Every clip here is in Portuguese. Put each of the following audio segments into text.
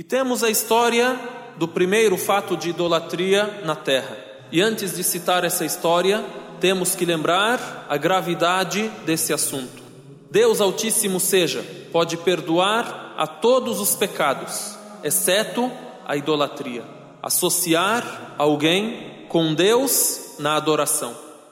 E temos a história do primeiro fato de idolatria na terra. E antes de citar essa história, temos que lembrar a gravidade desse assunto. Deus Altíssimo seja, pode perdoar a todos os pecados, exceto a idolatria. Associar alguém com Deus na adoração.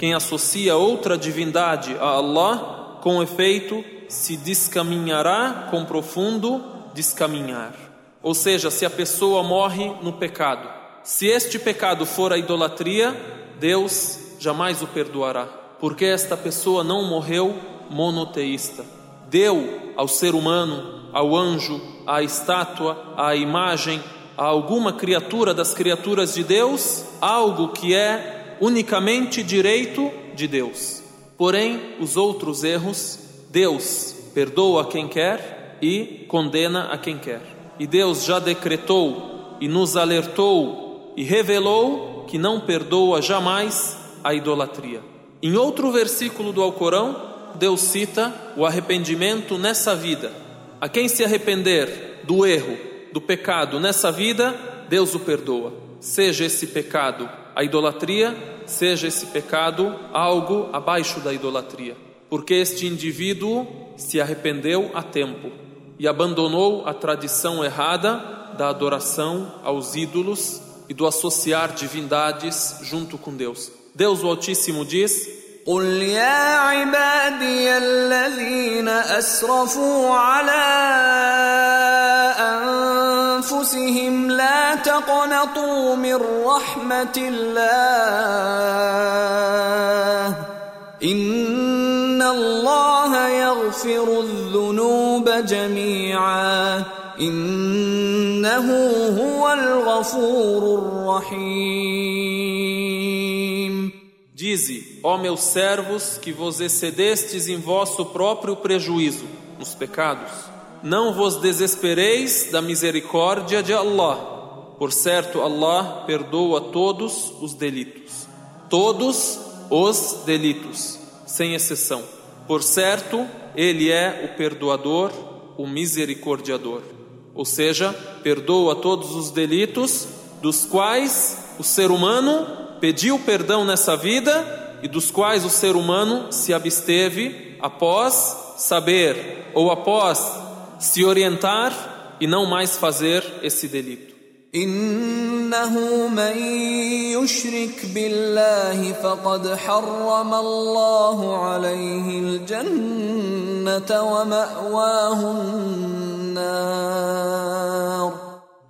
quem associa outra divindade a Allah, com efeito, se descaminhará com profundo descaminhar. Ou seja, se a pessoa morre no pecado, se este pecado for a idolatria, Deus jamais o perdoará, porque esta pessoa não morreu monoteísta. Deu ao ser humano, ao anjo, à estátua, à imagem, a alguma criatura das criaturas de Deus, algo que é unicamente direito de Deus. Porém, os outros erros, Deus perdoa a quem quer e condena a quem quer. E Deus já decretou e nos alertou e revelou que não perdoa jamais a idolatria. Em outro versículo do Alcorão, Deus cita o arrependimento nessa vida. A quem se arrepender do erro, do pecado nessa vida, Deus o perdoa. Seja esse pecado a idolatria, seja esse pecado algo abaixo da idolatria, porque este indivíduo se arrependeu a tempo e abandonou a tradição errada da adoração aos ídolos e do associar divindades junto com Deus. Deus o Altíssimo diz: قل يا عبادي الذين اسرفوا على انفسهم لا تقنطوا من رحمه الله ان الله يغفر الذنوب جميعا انه هو الغفور الرحيم Dize, ó meus servos, que vos excedestes em vosso próprio prejuízo, nos pecados. Não vos desespereis da misericórdia de Allah. Por certo, Allah perdoa todos os delitos. Todos os delitos, sem exceção. Por certo, Ele é o perdoador, o misericordiador. Ou seja, perdoa todos os delitos dos quais o ser humano pediu perdão nessa vida e dos quais o ser humano se absteve após saber ou após se orientar e não mais fazer esse delito. إنه من يشرك بالله فقد حرم الله عليه الجنة ومأواه النار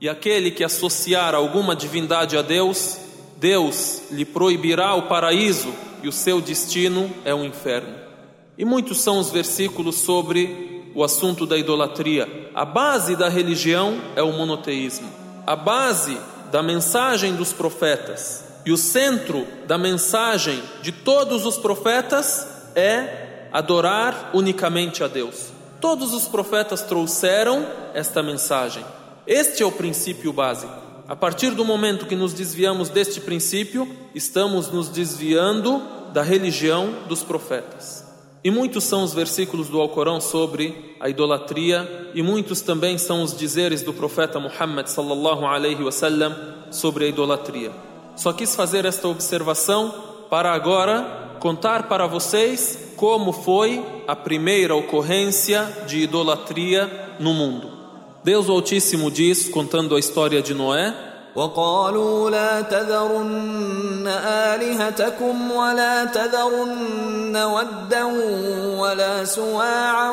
E aquele que associar alguma divindade a Deus, Deus lhe proibirá o paraíso e o seu destino é o inferno. E muitos são os versículos sobre o assunto da idolatria. A base da religião é o monoteísmo. A base da mensagem dos profetas e o centro da mensagem de todos os profetas é adorar unicamente a Deus. Todos os profetas trouxeram esta mensagem. Este é o princípio básico. A partir do momento que nos desviamos deste princípio, estamos nos desviando da religião dos profetas. E muitos são os versículos do Alcorão sobre a idolatria, e muitos também são os dizeres do profeta Muhammad sallallahu alaihi wasallam sobre a idolatria. Só quis fazer esta observação para agora contar para vocês como foi a primeira ocorrência de idolatria no mundo. Deus Altíssimo diz, contando a história de Noé, وقالوا لا تذرن آلهتكم ولا تذرن ودا ولا سواعا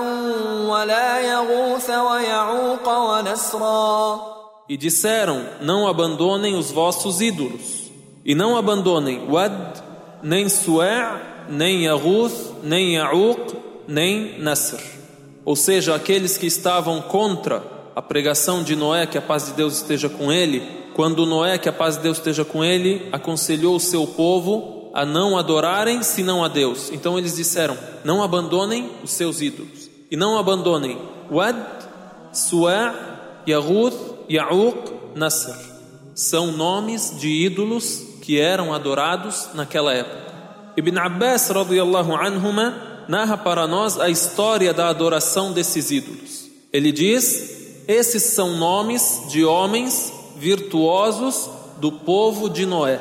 ولا يغوث ويعوق ونسرا E disseram: Não abandonem os vossos ídolos, e não abandonem Wad, nem Su'a, nem Yaguth, nem Ya'uq, nem Nasr. Ou seja, aqueles que estavam contra a pregação de Noé, que a paz de Deus esteja com ele, quando Noé, que a paz de Deus esteja com ele, aconselhou o seu povo a não adorarem senão a Deus. Então eles disseram: Não abandonem os seus ídolos. E não abandonem Wad, Su'a, Yahuth, Ya'uq, Nasr. São nomes de ídolos que eram adorados naquela época. Ibn Abbas radiyallahu anhuma narra para nós a história da adoração desses ídolos. Ele diz: Esses são nomes de homens virtuosos do povo de Noé.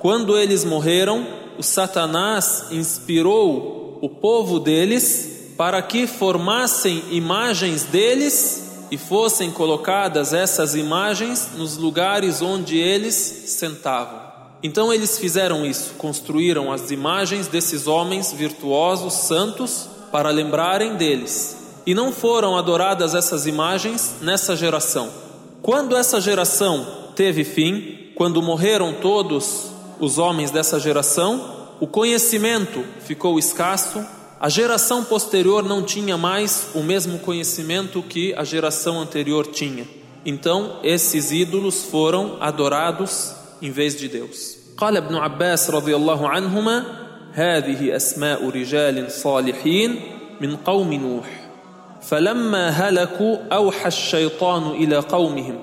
Quando eles morreram, o Satanás inspirou o povo deles para que formassem imagens deles e fossem colocadas essas imagens nos lugares onde eles sentavam. Então eles fizeram isso, construíram as imagens desses homens virtuosos, santos, para lembrarem deles. E não foram adoradas essas imagens nessa geração. Quando essa geração teve fim, quando morreram todos os homens dessa geração, o conhecimento ficou escasso, a geração posterior não tinha mais o mesmo conhecimento que a geração anterior tinha. Então, esses ídolos foram adorados em vez de Deus. قال ابن عباس رضي الله عنهما هذه أسماء رجال صالحين من قوم نوح فلما هلكوا أوحى الشيطان إلى قومهم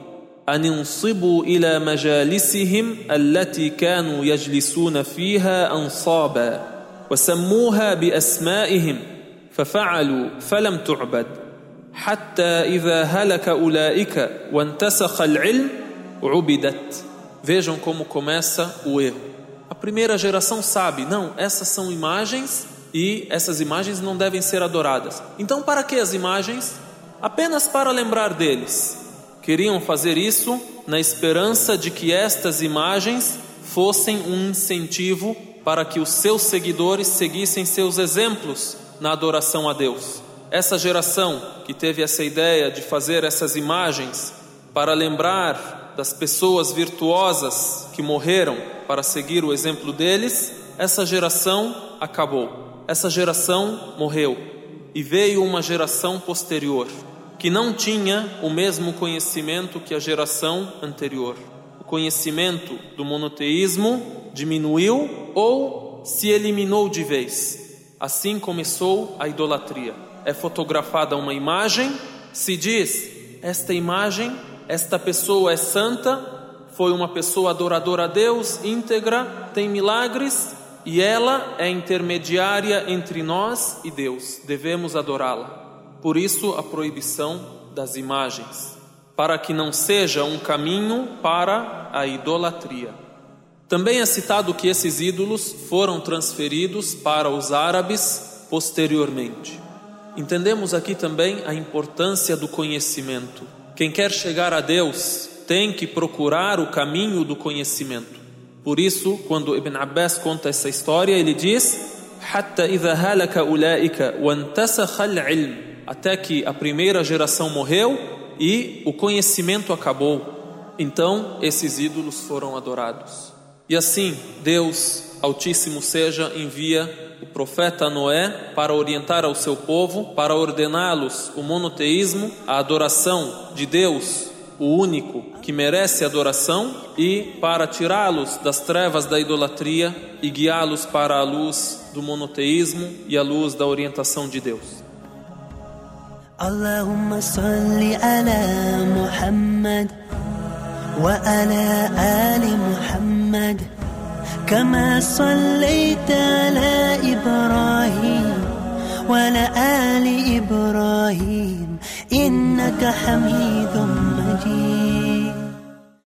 أن انصبوا إلى مجالسهم التي كانوا يجلسون فيها أنصابا وسموها بأسمائهم ففعلوا فلم تعبد حتى إذا هلك أولئك وانتسخ العلم عبدت Vejam como começa o erro. A primeira geração sabe, não, essas são imagens e essas imagens não devem ser adoradas. Então, para que as imagens? Apenas para lembrar deles. Queriam fazer isso na esperança de que estas imagens fossem um incentivo para que os seus seguidores seguissem seus exemplos na adoração a Deus. Essa geração que teve essa ideia de fazer essas imagens para lembrar das pessoas virtuosas que morreram para seguir o exemplo deles, essa geração acabou. Essa geração morreu e veio uma geração posterior que não tinha o mesmo conhecimento que a geração anterior. O conhecimento do monoteísmo diminuiu ou se eliminou de vez. Assim começou a idolatria. É fotografada uma imagem, se diz: esta imagem esta pessoa é santa, foi uma pessoa adoradora a Deus, íntegra, tem milagres e ela é intermediária entre nós e Deus. Devemos adorá-la. Por isso a proibição das imagens, para que não seja um caminho para a idolatria. Também é citado que esses ídolos foram transferidos para os árabes posteriormente. Entendemos aqui também a importância do conhecimento. Quem quer chegar a Deus tem que procurar o caminho do conhecimento. Por isso, quando Ibn Abbas conta essa história, ele diz: até que a primeira geração morreu e o conhecimento acabou. Então, esses ídolos foram adorados. E assim, Deus Altíssimo seja envia o profeta Noé para orientar ao seu povo, para ordená-los o monoteísmo, a adoração de Deus, o único que merece adoração, e para tirá-los das trevas da idolatria e guiá-los para a luz do monoteísmo e a luz da orientação de Deus. Allahumma salli ala Muhammad wa ala ali Muhammad كما صليت على إبراهيم وعلى آل إبراهيم إنك حميد مجيد.